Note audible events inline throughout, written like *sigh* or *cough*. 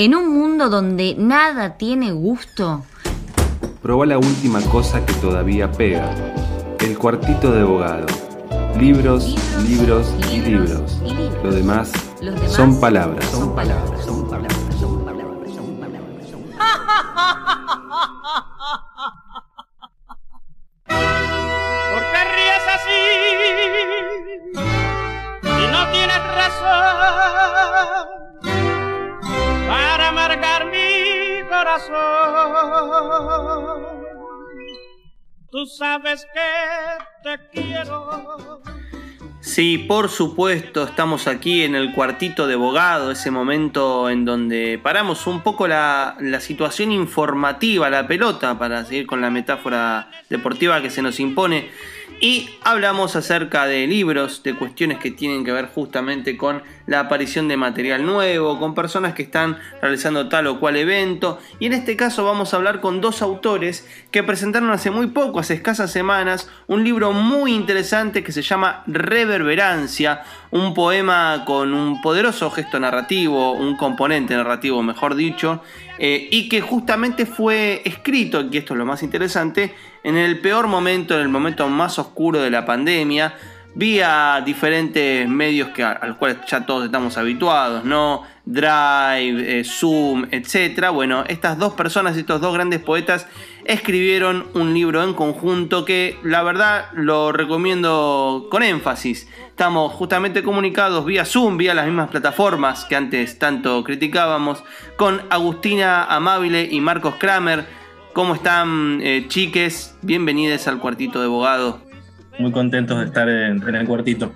En un mundo donde nada tiene gusto. Proba la última cosa que todavía pega. El cuartito de abogado. Libros, libros, y, libros. Lo demás, palabras. Son palabras. Son palabras. Tú sabes que te quiero. Sí, por supuesto, estamos aquí en el cuartito de abogado, ese momento en donde paramos un poco la, la, situación informativa, la pelota, para seguir con la metáfora deportiva que se nos impone, y hablamos acerca de libros, de cuestiones que tienen que ver justamente con la aparición de material nuevo, con personas que están realizando tal o cual evento. Y en este caso vamos a hablar con dos autores que presentaron hace muy poco, hace escasas semanas, un libro muy interesante que se llama Reverberancia, un poema con un poderoso gesto narrativo, un componente narrativo mejor dicho, eh, y que justamente fue escrito, y esto es lo más interesante, en el peor momento, en el momento más oscuro de la pandemia, vía diferentes medios que, a, los cuales ya todos estamos habituados, ¿no? Drive, eh, Zoom, etc. Bueno, estas dos personas, estos dos grandes poetas, escribieron un libro en conjunto que la verdad lo recomiendo con énfasis. Estamos justamente comunicados vía Zoom, vía las mismas plataformas que antes tanto criticábamos, con Agustina Amable y Marcos Kramer. ¿Cómo están, eh, chiques? Bienvenidos al cuartito de abogado. Muy contentos de estar en, en, el cuartito.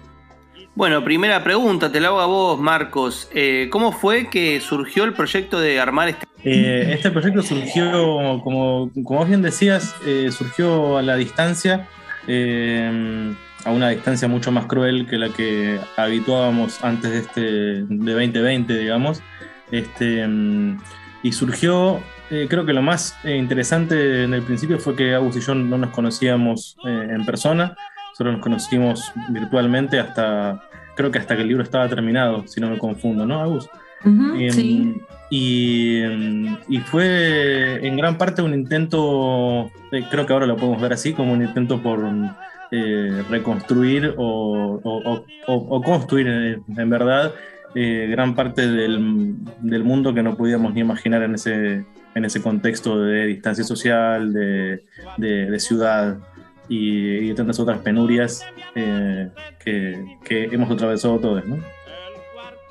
Bueno, primera pregunta, te la hago a vos, Marcos. Eh, ¿Cómo fue que surgió el proyecto de armar este? Eh, este proyecto surgió, como, como bien decías, eh, surgió a la distancia, eh, a una distancia mucho más cruel que la que habituábamos antes de este de 2020, digamos. Este, y surgió creo que lo más interesante en el principio fue que Agus y yo no nos conocíamos en persona, solo nos conocimos virtualmente hasta, creo que hasta que el libro estaba terminado, si no me confundo, ¿no, Agus? Uh -huh, sí. Y, y, fue en gran parte un intento, creo que ahora lo podemos ver así, como un intento por reconstruir o, o, o, o construir en verdad eh, gran parte del, del, mundo que no podíamos ni imaginar en ese, en ese contexto de distancia social, de, de, de ciudad y, y, tantas otras penurias eh, que, que, hemos atravesado todos. ¿no?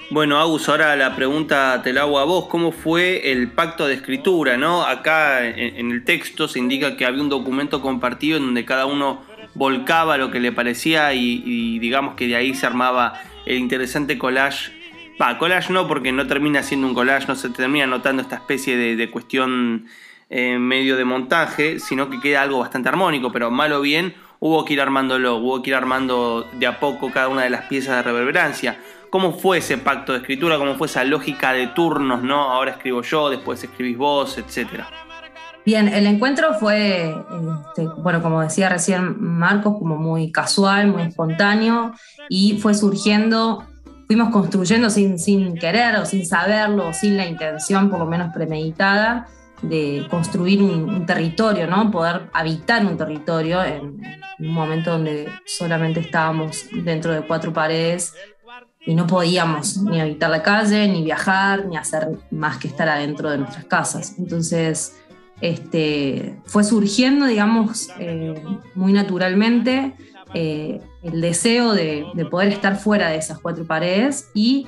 Bueno, Agus, ahora la pregunta te la hago a vos. ¿Cómo fue el pacto de escritura? ¿no? Acá en, el texto se indica que había un documento compartido en donde cada uno volcaba lo que le parecía y, digamos que de ahí se armaba el interesante collage Va, collage no, porque no termina siendo un collage, no se termina notando esta especie de cuestión eh, medio de montaje, sino que queda algo bastante armónico, pero mal o bien hubo que ir armándolo, hubo que ir armando de a poco cada una de las piezas de reverberancia. ¿Cómo fue ese pacto de escritura? ¿Cómo fue esa lógica de turnos, no? Ahora escribo yo, después escribís vos, etcétera. Bien, el encuentro fue, este, bueno, como decía recién Marcos, como muy casual, muy espontáneo, y fue surgiendo fuimos construyendo sin, sin querer o sin saberlo, o sin la intención por lo menos premeditada de construir un, territorio, ¿no? poder habitar un territorio en, en, un momento donde solamente estábamos dentro de cuatro paredes y no podíamos ni habitar la calle, ni viajar, ni hacer más que estar adentro de nuestras casas. Entonces, este, fue surgiendo, digamos, eh, muy naturalmente eh, el deseo de, de, poder estar fuera de esas cuatro paredes y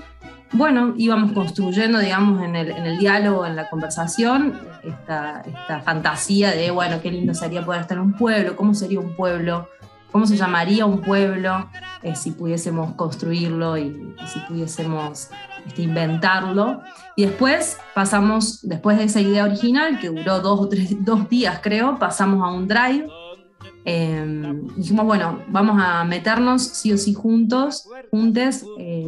bueno, íbamos construyendo, digamos, en el, diálogo, en la conversación, esta, esta, fantasía de, bueno, qué lindo sería poder estar en un pueblo, cómo sería un pueblo, cómo se llamaría un pueblo eh, si pudiésemos construirlo y, y si pudiésemos este, inventarlo. Y después pasamos, después de esa idea original, que duró dos o tres dos días creo, pasamos a un drive. Eh, dijimos, bueno, vamos a meternos sí o sí juntos, juntes, eh,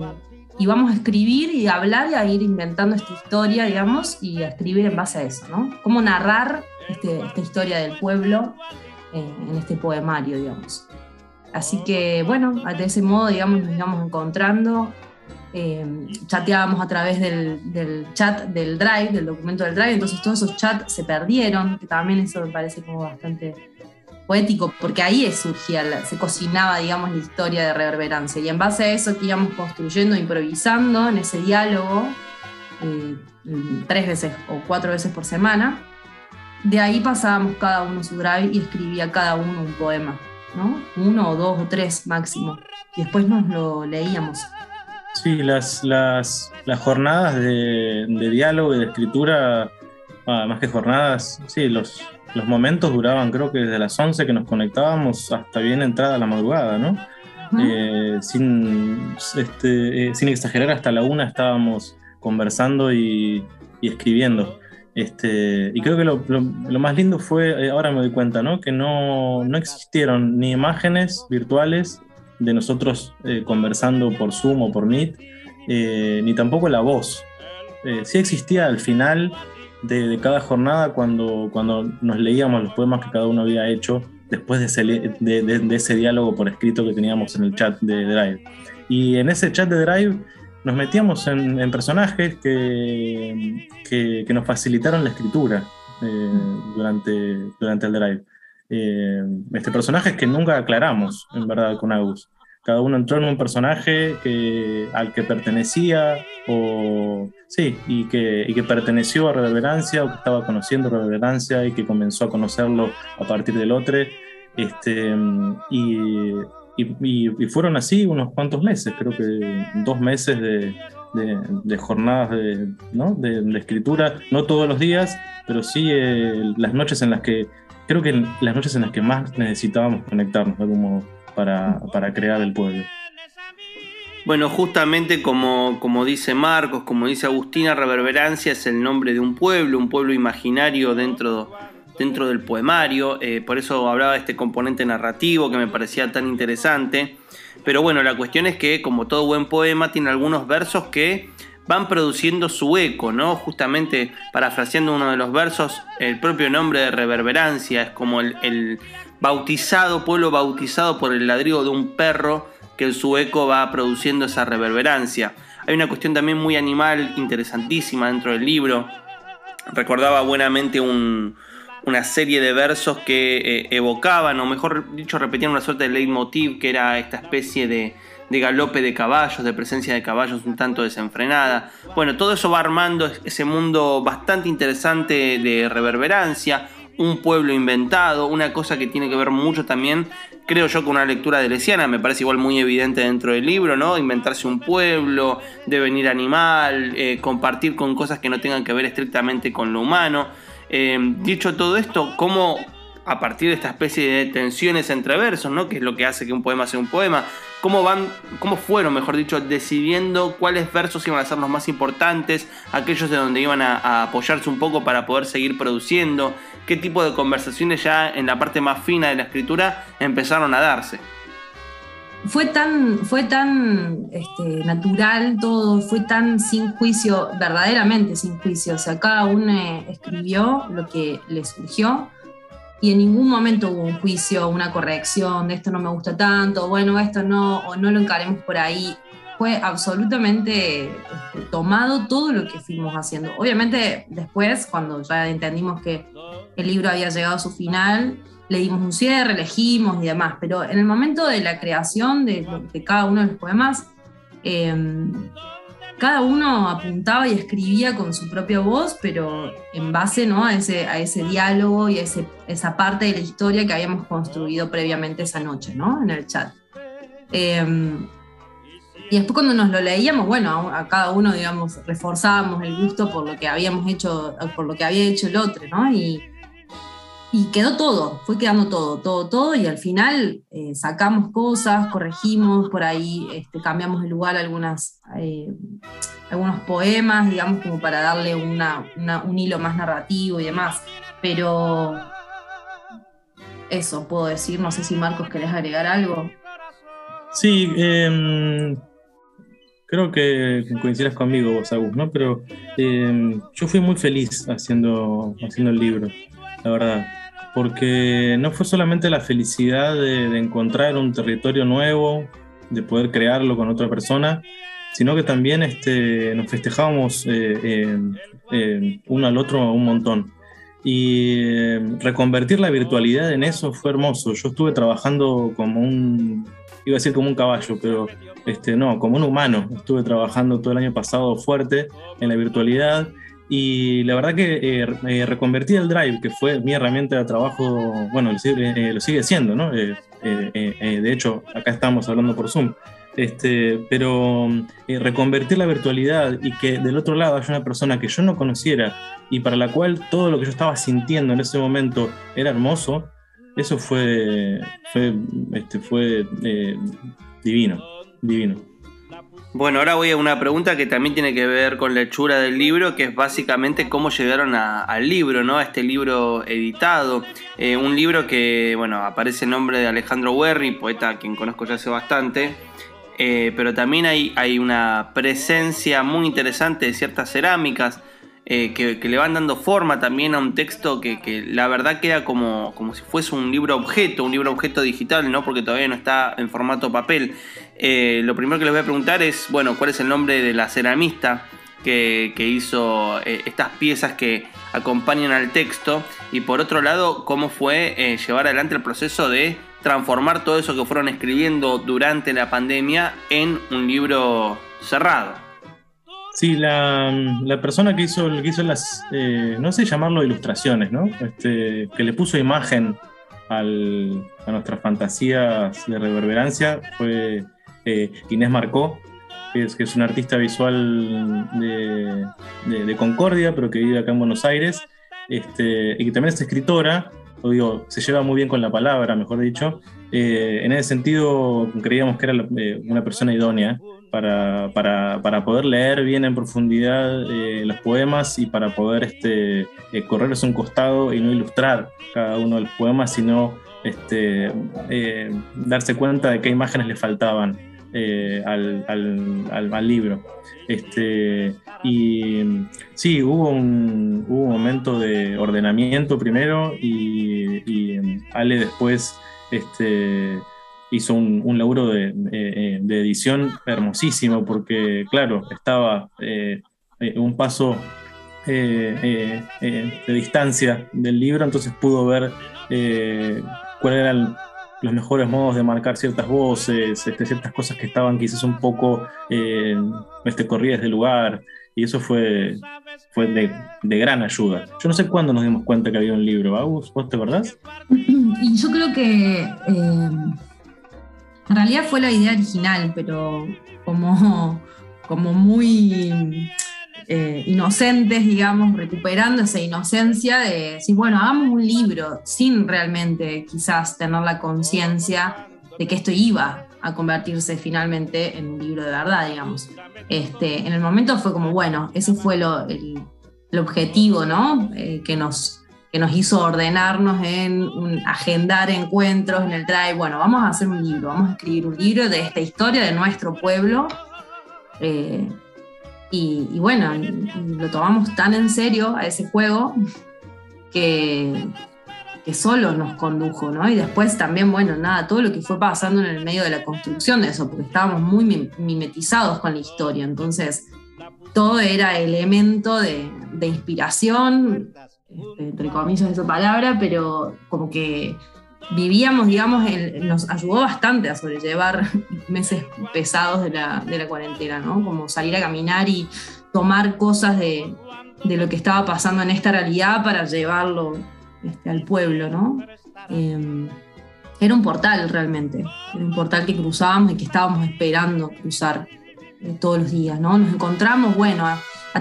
y vamos a escribir y a hablar y a ir inventando esta historia, digamos, y a escribir en base a eso, ¿no? Cómo narrar este, esta historia del pueblo eh, en este poemario, digamos. Así que, bueno, de ese modo, digamos, nos íbamos encontrando eh, chateábamos a través del, chat del Drive, del documento del Drive, entonces todos esos chats se perdieron, que también eso me parece como bastante poético, porque ahí surgía, se cocinaba, digamos, la historia de reverberancia, y en base a eso que íbamos construyendo, improvisando en ese diálogo, eh, tres veces o cuatro veces por semana, de ahí pasábamos cada uno su drive y escribía cada uno un poema, ¿no? Uno o dos o tres máximo, y después nos lo leíamos. Sí, las, las, las jornadas de, diálogo y de escritura, ah, más que jornadas, sí, los, los momentos duraban creo que desde las 11 que nos conectábamos hasta bien entrada la madrugada, ¿no? Eh, sin, este, eh, sin exagerar, hasta la una estábamos conversando y, escribiendo. Este, y creo que lo, lo, más lindo fue, eh, ahora me doy cuenta, ¿no? que no, no existieron ni imágenes virtuales de nosotros eh, conversando por Zoom o por Meet, eh, ni tampoco la voz. Eh, sí existía al final de, cada jornada cuando, cuando nos leíamos los poemas que cada uno había hecho después de ese, de, ese diálogo por escrito que teníamos en el chat de Drive. Y en ese chat de Drive nos metíamos en, personajes que, que, nos facilitaron la escritura durante, durante el Drive eh, este personajes que nunca aclaramos, en verdad, con Agus. Cada uno entró en un personaje que, al que pertenecía, o sí, y que, y que perteneció a Reverberancia, o que estaba conociendo Reverberancia y que comenzó a conocerlo a partir del otro. Este, y, y, fueron así unos cuantos meses, creo que dos meses de, de, jornadas de, ¿no? de, escritura, no todos los días, pero sí eh, las noches en las que creo que las noches en las que más necesitábamos conectarnos de algún modo para, crear el pueblo. Bueno, justamente como, como, dice Marcos, como dice Agustina, Reverberancia es el nombre de un pueblo, un pueblo imaginario dentro, dentro del poemario, eh, por eso hablaba de este componente narrativo que me parecía tan interesante. Pero bueno, la cuestión es que como todo buen poema tiene algunos versos que van produciendo su eco, ¿no? Justamente parafraseando uno de los versos, el propio nombre de reverberancia es como el, bautizado, pueblo bautizado por el ladrido de un perro que en su eco va produciendo esa reverberancia. Hay una cuestión también muy animal, interesantísima dentro del libro. Recordaba buenamente una serie de versos que eh, evocaban, o mejor dicho, repetían una suerte de leitmotiv, que era esta especie de, de galope de caballos, de presencia de caballos un tanto desenfrenada. Bueno, todo eso va armando ese mundo bastante interesante de reverberancia, un pueblo inventado, una cosa que tiene que ver mucho también, creo yo, con una lectura de Lesiana, me parece igual muy evidente dentro del libro, ¿no? Inventarse un pueblo, devenir animal, eh, compartir con cosas que no tengan que ver estrictamente con lo humano. Eh, dicho todo esto, ¿cómo a partir de esta especie de tensiones entre versos, ¿no? que es lo que hace que un poema sea un poema, cómo van, cómo fueron, mejor dicho, decidiendo cuáles versos iban a ser los más importantes, aquellos de donde iban a, apoyarse un poco para poder seguir produciendo, qué tipo de conversaciones ya en la parte más fina de la escritura empezaron a darse. Fue tan, fue tan este, natural todo, fue tan sin juicio, verdaderamente sin juicio. O sea, cada uno escribió lo que le surgió y en ningún momento hubo un juicio, una corrección de esto no me gusta tanto, bueno, esto no, o no lo encaremos por ahí. Fue absolutamente este, tomado todo lo que fuimos haciendo. Obviamente después, cuando ya entendimos que el libro había llegado a su final, le dimos un cierre, elegimos y demás, pero en el momento de la creación de, de cada uno de los poemas, eh, cada uno apuntaba y escribía con su propia voz, pero en base ¿no? a, ese, a ese diálogo y a ese, esa parte de la historia que habíamos construido previamente esa noche ¿no? en el chat. Em, y después cuando nos lo leíamos, bueno, a, cada uno, digamos, reforzábamos el gusto por lo que habíamos hecho, por lo que había hecho el otro, ¿no? Y, y quedó todo, fue quedando todo, todo, todo, y al final eh, sacamos cosas, corregimos, por ahí este, cambiamos de lugar algunas, eh, algunos poemas, digamos, como para darle una, un hilo más narrativo y demás. Pero eso puedo decir, no sé si Marcos querés agregar algo. Sí, em, creo que coincidas conmigo Agus, ¿no? Pero em, yo fui muy feliz haciendo, haciendo el libro, la verdad porque no fue solamente la felicidad de, encontrar un territorio nuevo, de poder crearlo con otra persona, sino que también este, nos festejábamos uno al otro un montón. Y reconvertir la virtualidad en eso fue hermoso. Yo estuve trabajando como un, iba a decir como un caballo, pero este, no, como un humano. Estuve trabajando todo el año pasado fuerte en la virtualidad y la verdad que eh, eh, reconvertí el Drive, que fue mi herramienta de trabajo, bueno, lo sigue, siendo, ¿no? Eh, de hecho, acá estamos hablando por Zoom. Este, pero reconvertir la virtualidad y que del otro lado haya una persona que yo no conociera y para la cual todo lo que yo estaba sintiendo en ese momento era hermoso, eso fue, fue, este, fue divino, divino. Bueno, ahora voy a una pregunta que también tiene que ver con la hechura del libro, que es básicamente cómo llegaron al libro, ¿no? A este libro editado. Eh, un libro que, bueno, aparece el nombre de Alejandro Werry, poeta quien conozco ya hace bastante. Eh, pero también hay, hay una presencia muy interesante de ciertas cerámicas eh, que, le van dando forma también a un texto que, la verdad queda como, como, si fuese un libro objeto, un libro objeto digital, ¿no? Porque todavía no está en formato papel. Eh, lo primero que les voy a preguntar es, bueno, ¿cuál es el nombre de la ceramista que, hizo eh, estas piezas que acompañan al texto? Y por otro lado, ¿cómo fue llevar adelante el proceso de transformar todo eso que fueron escribiendo durante la pandemia en un libro cerrado? Sí, la, persona que hizo, que hizo las, eh, no sé llamarlo ilustraciones, ¿no? Este, que le puso imagen al, a nuestras fantasías de reverberancia fue eh, Inés Marcó, que es, que es una artista visual de, Concordia, pero que vive acá en Buenos Aires, este, y que también es escritora, o digo, se lleva muy bien con la palabra, mejor dicho. Eh, en ese sentido, creíamos que era una persona idónea para, para, poder leer bien en profundidad eh, los poemas y para poder este, eh, correrse un costado y no ilustrar cada uno de los poemas, sino este, eh, darse cuenta de qué imágenes le faltaban al, al, al, libro. Este, y sí, hubo un, hubo un momento de ordenamiento primero y, y Ale después este, hizo un, un laburo de, edición hermosísimo, porque, claro, estaba eh, eh, un paso eh, de distancia del libro, entonces pudo ver cuáles eran los mejores modos de marcar ciertas voces, este, ciertas cosas que estaban quizás un poco este, corridas de lugar, y eso fue, fue de, de, gran ayuda. Yo no sé cuándo nos dimos cuenta que había un libro, ¿vos te acordás? *clears throat* Y yo creo que en realidad fue la idea original, pero como, como muy eh, inocentes, digamos, recuperando esa inocencia de decir, bueno, hagamos un libro sin realmente quizás tener la conciencia de que esto iba a convertirse finalmente en un libro de verdad, digamos. Este, en el momento fue como, bueno, ese fue lo, el, objetivo, ¿no? Eh, que nos que nos hizo ordenarnos en agendar encuentros en el drive. Bueno, vamos a hacer un libro, vamos a escribir un libro de esta historia de nuestro pueblo. Eh, y, bueno, lo tomamos tan en serio a ese juego que, que solo nos condujo, ¿no? Y después también, bueno, nada, todo lo que fue pasando en el medio de la construcción de eso, porque estábamos muy mimetizados con la historia, entonces todo era elemento de, de inspiración, entre comillas esa palabra, pero como que vivíamos, digamos, nos ayudó bastante a sobrellevar *laughs* meses pesados de la, de la, cuarentena, ¿no? Como salir a caminar y tomar cosas de, de lo que estaba pasando en esta realidad para llevarlo este, al pueblo, ¿no? Em, era un portal realmente, era un portal que cruzábamos y que estábamos esperando cruzar eh, todos los días, ¿no? Nos encontramos, bueno,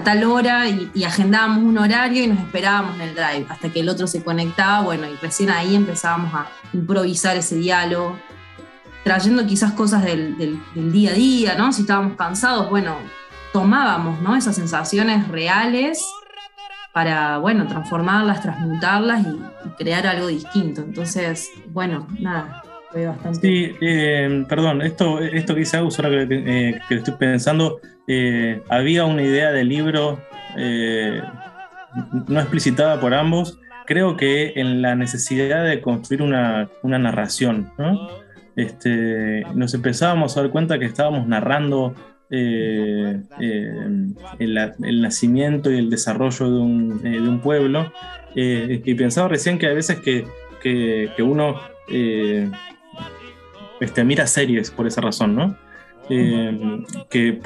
tal hora y, agendábamos un horario y nos esperábamos en el drive hasta que el otro se conectaba, bueno, y recién ahí empezábamos a improvisar ese diálogo, trayendo quizás cosas del, día a día, ¿no? Si estábamos cansados, bueno, tomábamos, ¿no? Esas sensaciones reales para, bueno, transformarlas, transmutarlas y, crear algo distinto. Entonces, bueno, nada, Sí, eh, perdón, esto, esto que Agus, ahora que, eh, que estoy pensando, eh, había una idea de libro no explicitada por ambos, creo que en la necesidad de construir una, narración. Este, nos empezábamos a dar cuenta que estábamos narrando el, nacimiento y el desarrollo de un, pueblo. y pensaba recién que a veces que, uno este, mira series por esa razón, ¿no? que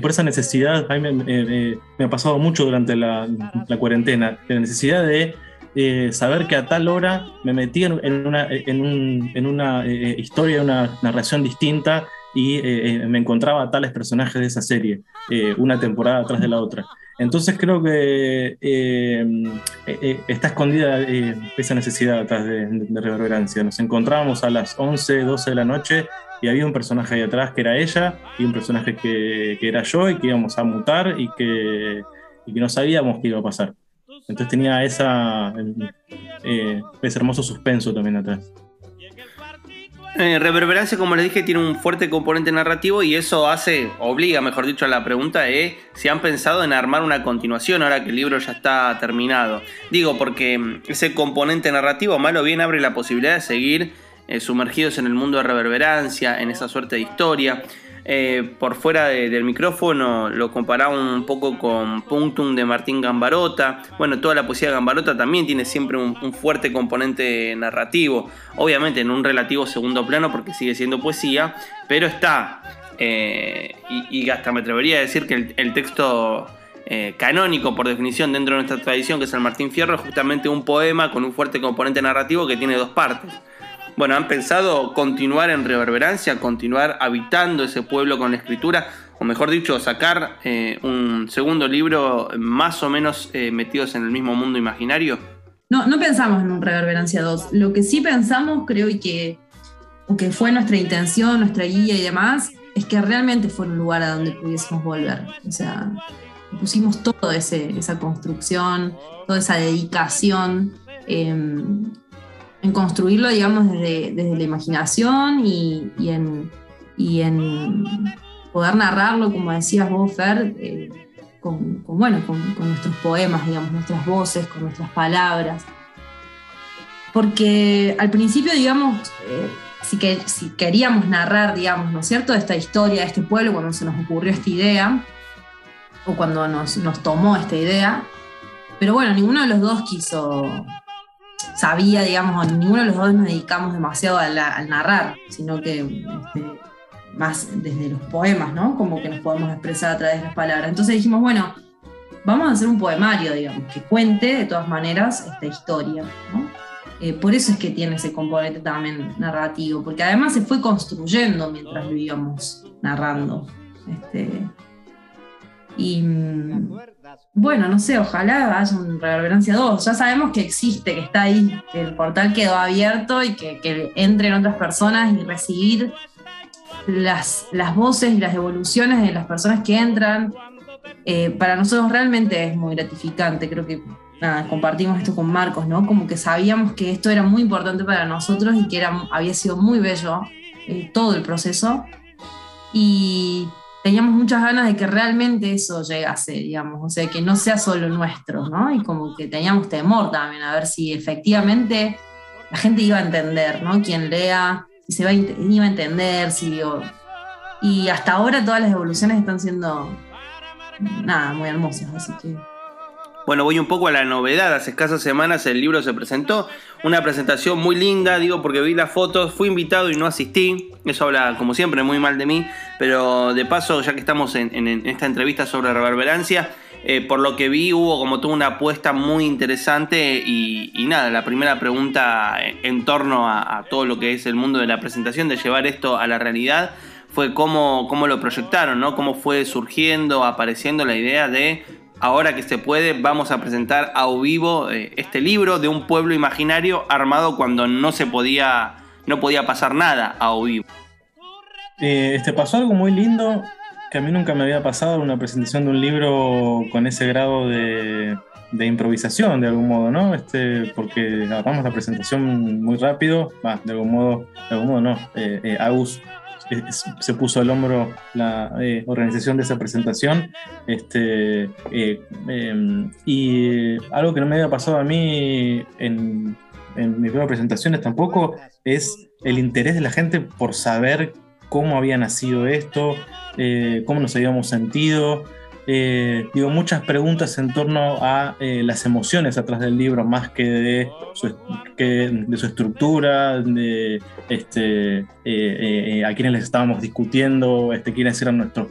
por esa necesidad, a mí me, ha pasado mucho durante la, la cuarentena, la necesidad de eh, saber que a tal hora me metí en, una, en, una eh, historia, una narración distinta y eh, me encontraba a tales personajes de esa serie, una temporada atrás de la otra. Entonces creo que está escondida esa necesidad atrás de, reverberancia. Nos encontrábamos a las 11, 12 de la noche y había un personaje ahí atrás que era ella y un personaje que, que era yo y que íbamos a mutar y que, y que no sabíamos qué iba a pasar. Entonces tenía esa, eh, ese hermoso suspenso también atrás. Eh, reverberancia, como les dije, tiene un fuerte componente narrativo y eso hace, obliga, mejor dicho, a la pregunta de si han pensado en armar una continuación ahora que el libro ya está terminado. Digo, porque mm, ese componente narrativo, malo bien, abre la posibilidad de seguir eh, sumergidos en el mundo de reverberancia, en esa suerte de historia. Eh, por fuera del micrófono lo comparaba un poco con Punctum de Martín Gambarota. Bueno, toda la poesía de Gambarota también tiene siempre un, fuerte componente narrativo, obviamente en un relativo segundo plano porque sigue siendo poesía, pero está, eh, y, hasta me atrevería a decir que el, texto eh, canónico por definición dentro de nuestra tradición, que es el Martín Fierro, es justamente un poema con un fuerte componente narrativo que tiene dos partes. Bueno, han pensado continuar en reverberancia, continuar habitando ese pueblo con la escritura, o mejor dicho, sacar eh, un segundo libro más o menos eh, metidos en el mismo mundo imaginario. No, no pensamos en un Reverberancia 2. Lo que sí pensamos, creo, y que, que fue nuestra intención, nuestra guía y demás, es que realmente fue un lugar a donde pudiésemos volver. O sea, pusimos toda esa construcción, toda esa dedicación. Em, en construirlo, digamos, desde, la imaginación y, en, poder narrarlo, como decías vos, Fer, eh, con, bueno, con, nuestros poemas, digamos, nuestras voces, con nuestras palabras. Porque al principio, digamos, eh, si, que, si queríamos narrar, digamos, ¿no es cierto?, esta historia de este pueblo, cuando se nos ocurrió esta idea, o cuando nos, nos tomó esta idea, pero bueno, ninguno de los dos quiso sabía, digamos, ninguno de los dos nos dedicamos demasiado al narrar, sino que este, más desde los poemas, ¿no? Como que nos podemos expresar a través de las palabras. Entonces dijimos, bueno, vamos a hacer un poemario, digamos, que cuente de todas maneras esta historia, ¿no? Eh, por eso es que tiene ese componente también narrativo, porque además se fue construyendo mientras lo íbamos narrando. Este, y bueno, no sé, ojalá haya un Reverberancia 2. Ya sabemos que existe, que está ahí, que el portal quedó abierto y que, entren otras personas y recibir las, las voces y las evoluciones de las personas que entran. Eh, para nosotros realmente es muy gratificante. Creo que compartimos esto con Marcos, ¿no? Como que sabíamos que esto era muy importante para nosotros y que era, había sido muy bello eh, todo el proceso. Y teníamos muchas ganas de que realmente eso llegase, digamos, o sea, que no sea solo nuestro, ¿no? Y como que teníamos temor también a ver si efectivamente la gente iba a entender, ¿no? Quien lea, si se iba a entender, si... y hasta ahora todas las evoluciones están siendo, nada, muy hermosas, así que... Bueno, voy un poco a la novedad. Hace escasas semanas el libro se presentó. Una presentación muy linda, digo, porque vi las fotos. Fui invitado y no asistí. Eso habla, como siempre, muy mal de mí. Pero de paso, ya que estamos en, esta entrevista sobre reverberancia, eh, por lo que vi hubo como toda una apuesta muy interesante. Y, nada, la primera pregunta en torno a, a todo lo que es el mundo de la presentación, de llevar esto a la realidad fue cómo, cómo, lo proyectaron, ¿no? Cómo fue surgiendo, apareciendo la idea de ahora que se puede, vamos a presentar a vivo eh, este libro de un pueblo imaginario armado cuando no se podía, no podía pasar nada a vivo. Eh, este pasó algo muy lindo que a mí nunca me había pasado una presentación de un libro con ese grado de, improvisación de algún modo, ¿no? Este, porque agarramos la presentación muy rápido, de algún modo, de algún modo no, eh, eh Agus se puso al hombro la eh, organización de esa presentación. Este, eh, em, y algo que no me había pasado a mí en, en mis primeras presentaciones tampoco es el interés de la gente por saber cómo había nacido esto, eh, cómo nos habíamos sentido. Eh, digo, muchas preguntas en torno a eh, las emociones atrás del libro, más que de su, estructura, de este, a quienes les estábamos discutiendo, este, quiénes eran nuestros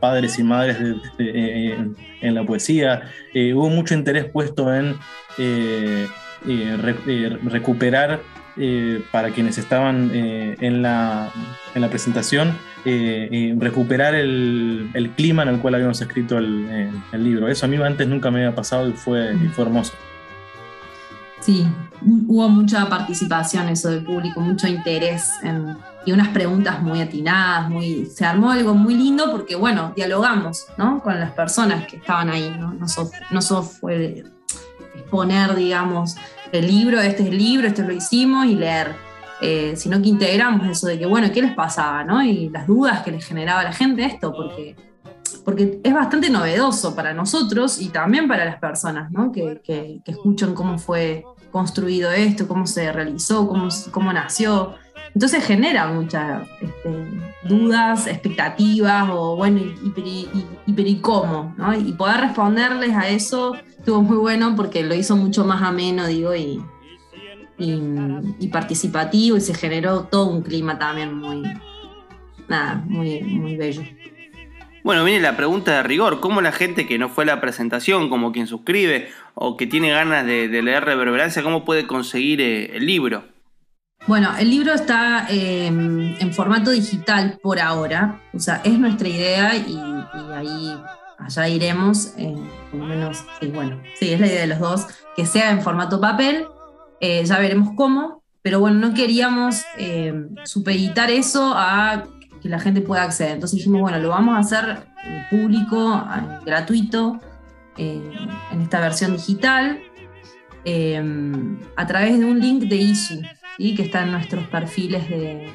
padres y madres en la poesía. hubo mucho interés puesto en recuperar eh, para quienes estaban eh, en, la, presentación, eh, recuperar el, clima en el cual habíamos escrito el, el, libro. Eso a mí antes nunca me había pasado y fue, fue hermoso. Sí, hubo mucha participación eso del público, mucho interés y unas preguntas muy atinadas, muy, se armó algo muy lindo porque, bueno, dialogamos ¿no? con las personas que estaban ahí, no, no, no solo fue exponer, digamos, el libro, este es el libro, esto lo hicimos y leer, eh, sino que integramos eso de que, bueno, ¿qué les pasaba? ¿no? Y las dudas que les generaba a la gente esto, porque, porque es bastante novedoso para nosotros y también para las personas ¿no? que, que, escuchan cómo fue construido esto, cómo se realizó, cómo, cómo nació. Entonces genera muchas este, dudas, expectativas o bueno, y, y, cómo, ¿no? Y poder responderles a eso estuvo muy bueno porque lo hizo mucho más ameno, digo, y, y, participativo y se generó todo un clima también muy, nada, muy, muy bello. Bueno, viene la pregunta de rigor, ¿cómo la gente que no fue a la presentación, como quien suscribe o que tiene ganas de, leer Reverberancia, cómo puede conseguir eh, el libro? Bueno, el libro está em, en formato digital por ahora, o sea, es nuestra idea y, ahí allá iremos, eh, por lo menos, sí, bueno, sí, es la idea de los dos, que sea en formato papel, eh, ya veremos cómo, pero bueno, no queríamos em, supeditar eso a que la gente pueda acceder, entonces dijimos, bueno, lo vamos a hacer público, gratuito, en esta versión digital, a través de un link de ISU, que está en nuestros perfiles de,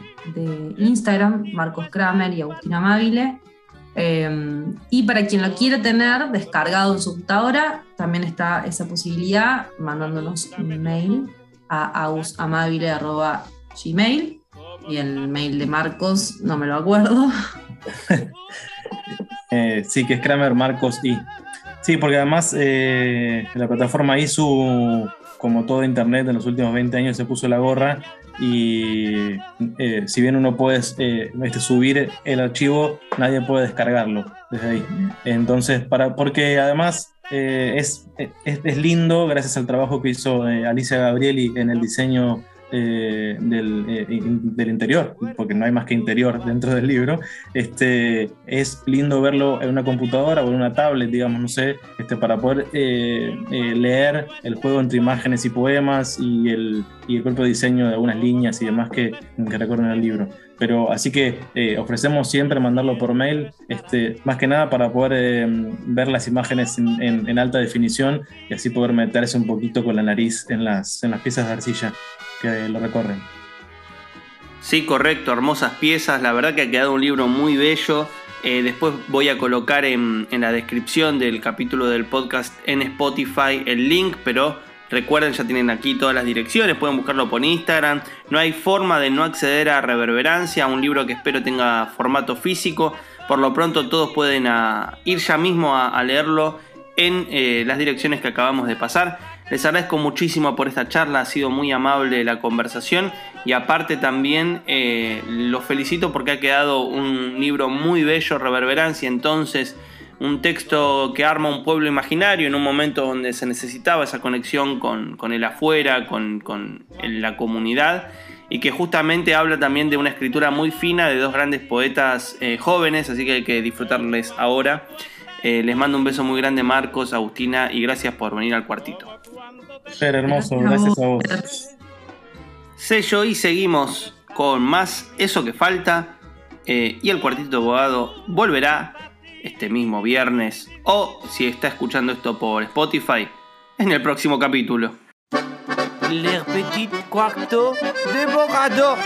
Instagram, Marcos Kramer y Agustina Amabile. Eh, y para quien lo quiera tener descargado en su computadora, también está esa posibilidad mandándonos un mail a ausamabile.gmail y el mail de Marcos, no me lo acuerdo. *laughs* Eh, sí, que es Kramer Marcos y. Sí, porque además eh, la plataforma ISU como todo Internet en los últimos 20 años se puso la gorra y eh, si bien uno puede eh, este, subir el archivo, nadie puede descargarlo desde ahí. Entonces, para, porque además eh, es, es, es, lindo, gracias al trabajo que hizo Alicia Gabrieli en el diseño eh, del, eh, del, interior, porque no hay más que interior dentro del libro, este, es lindo verlo en una computadora o en una tablet, digamos, no sé, este, para poder eh, leer el juego entre imágenes y poemas y el, y el propio diseño de algunas líneas y demás que, que recorren el libro. Pero así que ofrecemos siempre mandarlo por mail, este, más que nada para poder ver las imágenes en, en, alta definición y así poder meterse un poquito con la nariz en las, en las piezas de arcilla lo recorren. Sí, correcto, hermosas piezas, la verdad que ha quedado un libro muy bello. Eh, después voy a colocar en, la descripción del capítulo del podcast en Spotify el link, pero recuerden, ya tienen aquí todas las direcciones, pueden buscarlo por Instagram. No hay forma de no acceder a Reverberancia, un libro que espero tenga formato físico. Por lo pronto todos pueden ah, ir ya mismo a, leerlo en eh, las direcciones que acabamos de pasar. Les agradezco muchísimo por esta charla, ha sido muy amable la conversación y aparte también eh, los felicito porque ha quedado un libro muy bello, Reverberancia, entonces un texto que arma un pueblo imaginario en un momento donde se necesitaba esa conexión con, el afuera, con, la comunidad y que justamente habla también de una escritura muy fina de dos grandes poetas eh, jóvenes, así que hay que disfrutarles ahora. Eh, les mando un beso muy grande Marcos, Agustina y gracias por venir al cuartito. Ser hermoso, gracias a vos. Sello y seguimos con más Eso que falta. Eh, y el cuartito abogado volverá este mismo viernes. O si está escuchando esto por Spotify, en el próximo capítulo. Le petit cuarto de abogado.